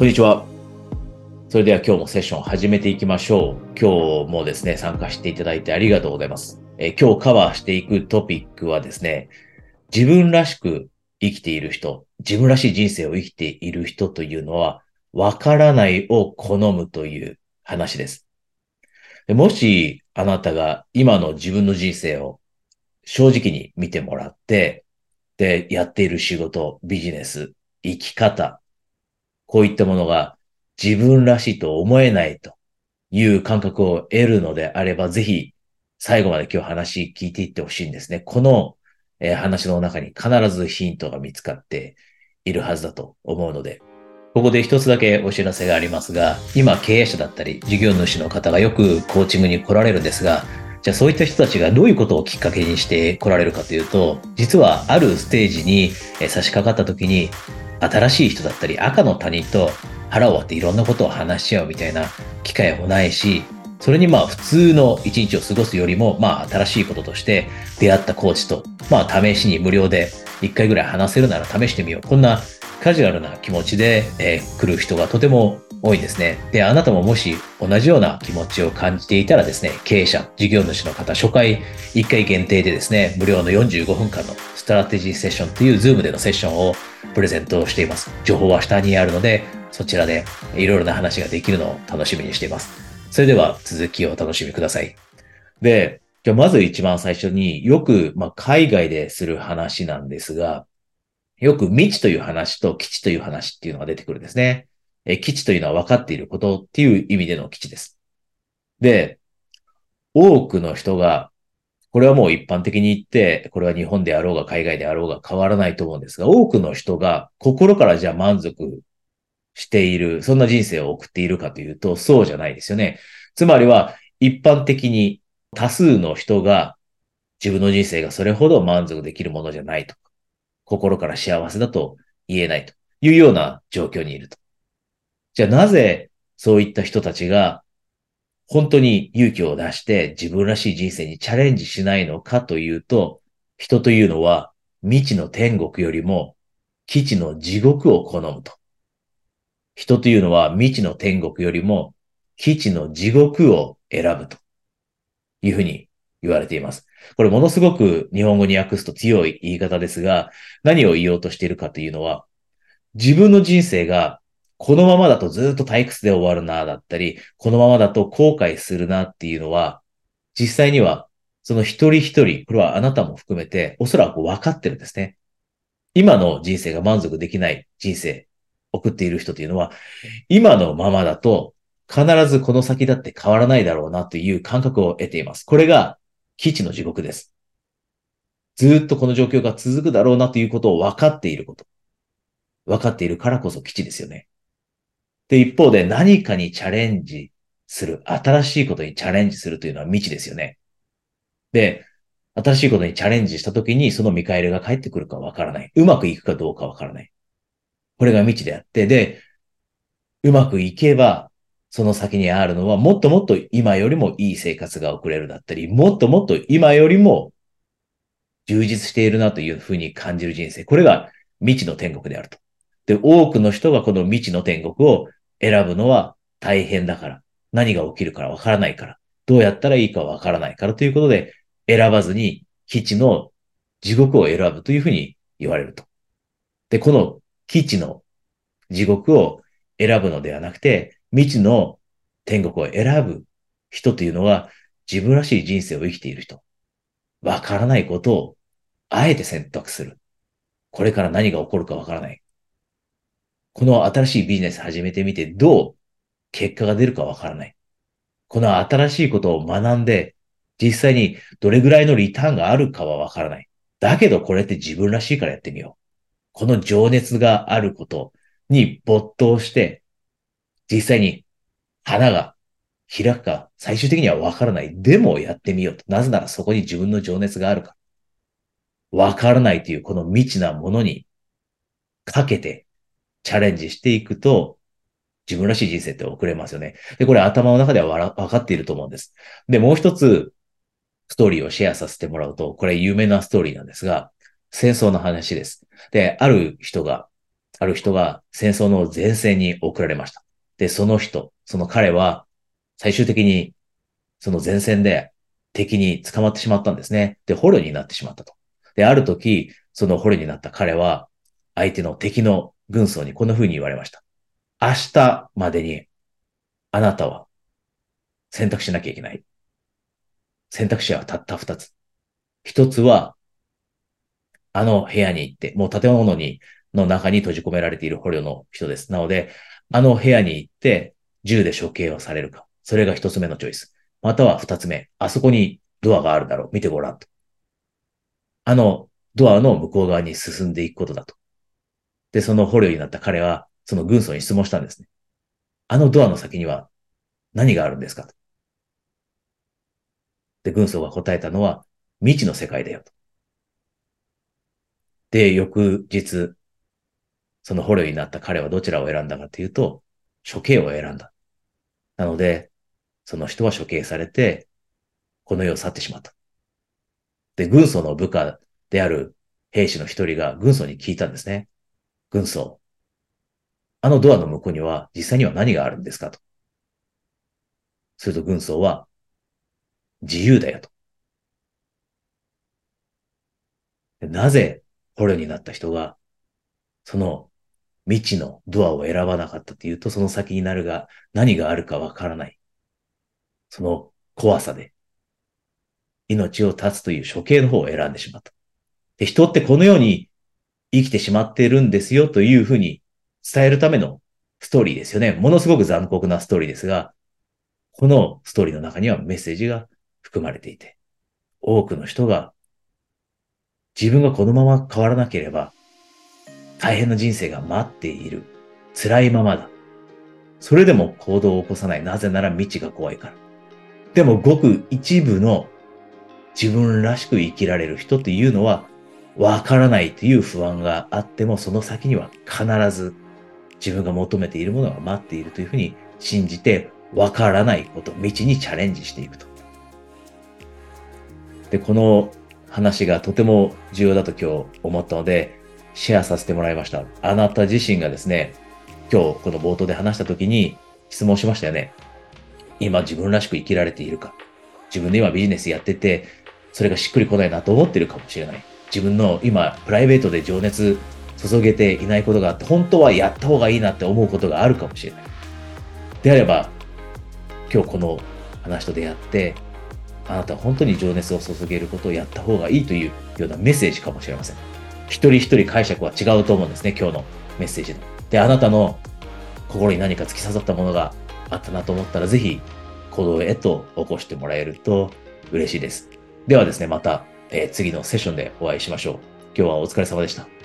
こんにちは。それでは今日もセッションを始めていきましょう。今日もですね、参加していただいてありがとうございます。え今日カバーしていくトピックはですね、自分らしく生きている人、自分らしい人生を生きている人というのは、わからないを好むという話です。でもしあなたが今の自分の人生を正直に見てもらって、で、やっている仕事、ビジネス、生き方、こういったものが自分らしいと思えないという感覚を得るのであれば、ぜひ最後まで今日話聞いていってほしいんですね。この、えー、話の中に必ずヒントが見つかっているはずだと思うので、ここで一つだけお知らせがありますが、今経営者だったり事業主の方がよくコーチングに来られるんですが、じゃあそういった人たちがどういうことをきっかけにして来られるかというと、実はあるステージに差し掛かった時に、新しい人だったり赤の他人と腹を割っていろんなことを話し合うみたいな機会もないし、それにまあ普通の一日を過ごすよりもまあ新しいこととして出会ったコーチとまあ試しに無料で一回ぐらい話せるなら試してみよう。こんなカジュアルな気持ちで、えー、来る人がとても多いですね。で、あなたももし同じような気持ちを感じていたらですね、経営者、事業主の方、初回1回限定でですね、無料の45分間のストラテジーセッションという Zoom でのセッションをプレゼントしています。情報は下にあるので、そちらでいろいろな話ができるのを楽しみにしています。それでは続きをお楽しみください。で、じゃあまず一番最初によく、まあ、海外でする話なんですが、よく未知という話と基地という話っていうのが出てくるんですね。え基地というのは分かっていることっていう意味での基地です。で、多くの人が、これはもう一般的に言って、これは日本であろうが海外であろうが変わらないと思うんですが、多くの人が心からじゃあ満足している、そんな人生を送っているかというと、そうじゃないですよね。つまりは、一般的に多数の人が自分の人生がそれほど満足できるものじゃないと、心から幸せだと言えないというような状況にいると。じゃあなぜそういった人たちが本当に勇気を出して自分らしい人生にチャレンジしないのかというと、人というのは未知の天国よりも基地の地獄を好むと。人というのは未知の天国よりも基地の地獄を選ぶというふうに言われています。これものすごく日本語に訳すと強い言い方ですが、何を言おうとしているかというのは、自分の人生がこのままだとずっと退屈で終わるな、だったり、このままだと後悔するなっていうのは、実際にはその一人一人、これはあなたも含めて、おそらく分かってるんですね。今の人生が満足できない人生、送っている人というのは、今のままだと必ずこの先だって変わらないだろうなという感覚を得ています。これが基地の地獄です。ずっとこの状況が続くだろうなということを分かっていること。分かっているからこそ基地ですよね。で、一方で何かにチャレンジする、新しいことにチャレンジするというのは未知ですよね。で、新しいことにチャレンジしたときにその見返りが返ってくるかわからない。うまくいくかどうかわからない。これが未知であって、で、うまくいけばその先にあるのは、もっともっと今よりもいい生活が送れるだったり、もっともっと今よりも充実しているなというふうに感じる人生。これが未知の天国であると。で、多くの人がこの未知の天国を選ぶのは大変だから。何が起きるからわからないから。どうやったらいいかわからないからということで、選ばずに基地の地獄を選ぶというふうに言われると。で、この基地の地獄を選ぶのではなくて、未知の天国を選ぶ人というのは自分らしい人生を生きている人。わからないことをあえて選択する。これから何が起こるかわからない。この新しいビジネス始めてみてどう結果が出るかわからない。この新しいことを学んで実際にどれぐらいのリターンがあるかはわからない。だけどこれって自分らしいからやってみよう。この情熱があることに没頭して実際に花が開くか最終的にはわからない。でもやってみようと。なぜならそこに自分の情熱があるかわからないというこの未知なものにかけてチャレンジしていくと自分らしい人生って送れますよね。で、これ頭の中ではわかっていると思うんです。で、もう一つストーリーをシェアさせてもらうと、これ有名なストーリーなんですが、戦争の話です。で、ある人がある人が戦争の前線に送られました。で、その人、その彼は、最終的に、その前線で敵に捕まってしまったんですね。で、捕虜になってしまったと。で、ある時、その捕虜になった彼は、相手の敵の軍曹にこんな風に言われました。明日までに、あなたは選択しなきゃいけない。選択肢はたった二つ。一つは、あの部屋に行って、もう建物に、の中に閉じ込められている捕虜の人です。なので、あの部屋に行って、銃で処刑をされるか。それが一つ目のチョイス。または二つ目。あそこにドアがあるだろう。見てごらんと。あのドアの向こう側に進んでいくことだと。で、その捕虜になった彼は、その軍曹に質問したんですね。あのドアの先には何があるんですか？と。で、軍曹が答えたのは、未知の世界だよと。で、翌日、その捕虜になった彼はどちらを選んだかというと、処刑を選んだ。なので、その人は処刑されて、この世を去ってしまった。で、軍曹の部下である兵士の一人が軍曹に聞いたんですね。軍曹。あのドアの向こうには実際には何があるんですかと。すると軍曹は、自由だよと。なぜ捕虜になった人が、その未知のドアを選ばなかったというと、その先になるが何があるかわからない。その怖さで、命を絶つという処刑の方を選んでしまった。で、人ってこのように生きてしまっているんですよというふうに伝えるためのストーリーですよね。ものすごく残酷なストーリーですが、このストーリーの中にはメッセージが含まれていて、多くの人が自分がこのまま変わらなければ大変な人生が待っている。辛いままだ。それでも行動を起こさない。なぜなら未知が怖いから。でもごく一部の自分らしく生きられる人っていうのはわからないという不安があってもその先には必ず自分が求めているものが待っているというふうに信じてわからないこと、道にチャレンジしていくと。で、この話がとても重要だと今日思ったので、シェアさせてもらいました。あなた自身がですね、今日この冒頭で話した時に質問しましたよね。今自分らしく生きられているか。自分で今ビジネスやってて、それがしっくりこないなと思ってるかもしれない。自分の今プライベートで情熱注げていないことがあって、本当はやった方がいいなって思うことがあるかもしれない。であれば、今日この話と出会って、あなたは本当に情熱を注げることをやった方がいいというようなメッセージかもしれません。一人一人解釈は違うと思うんですね、今日のメッセージの。で、あなたの心に何か突き刺さったものがあったなと思ったら、ぜひ行動へと起こしてもらえると嬉しいです。ではですね、また、えー、次のセッションでお会いしましょう。今日はお疲れ様でした。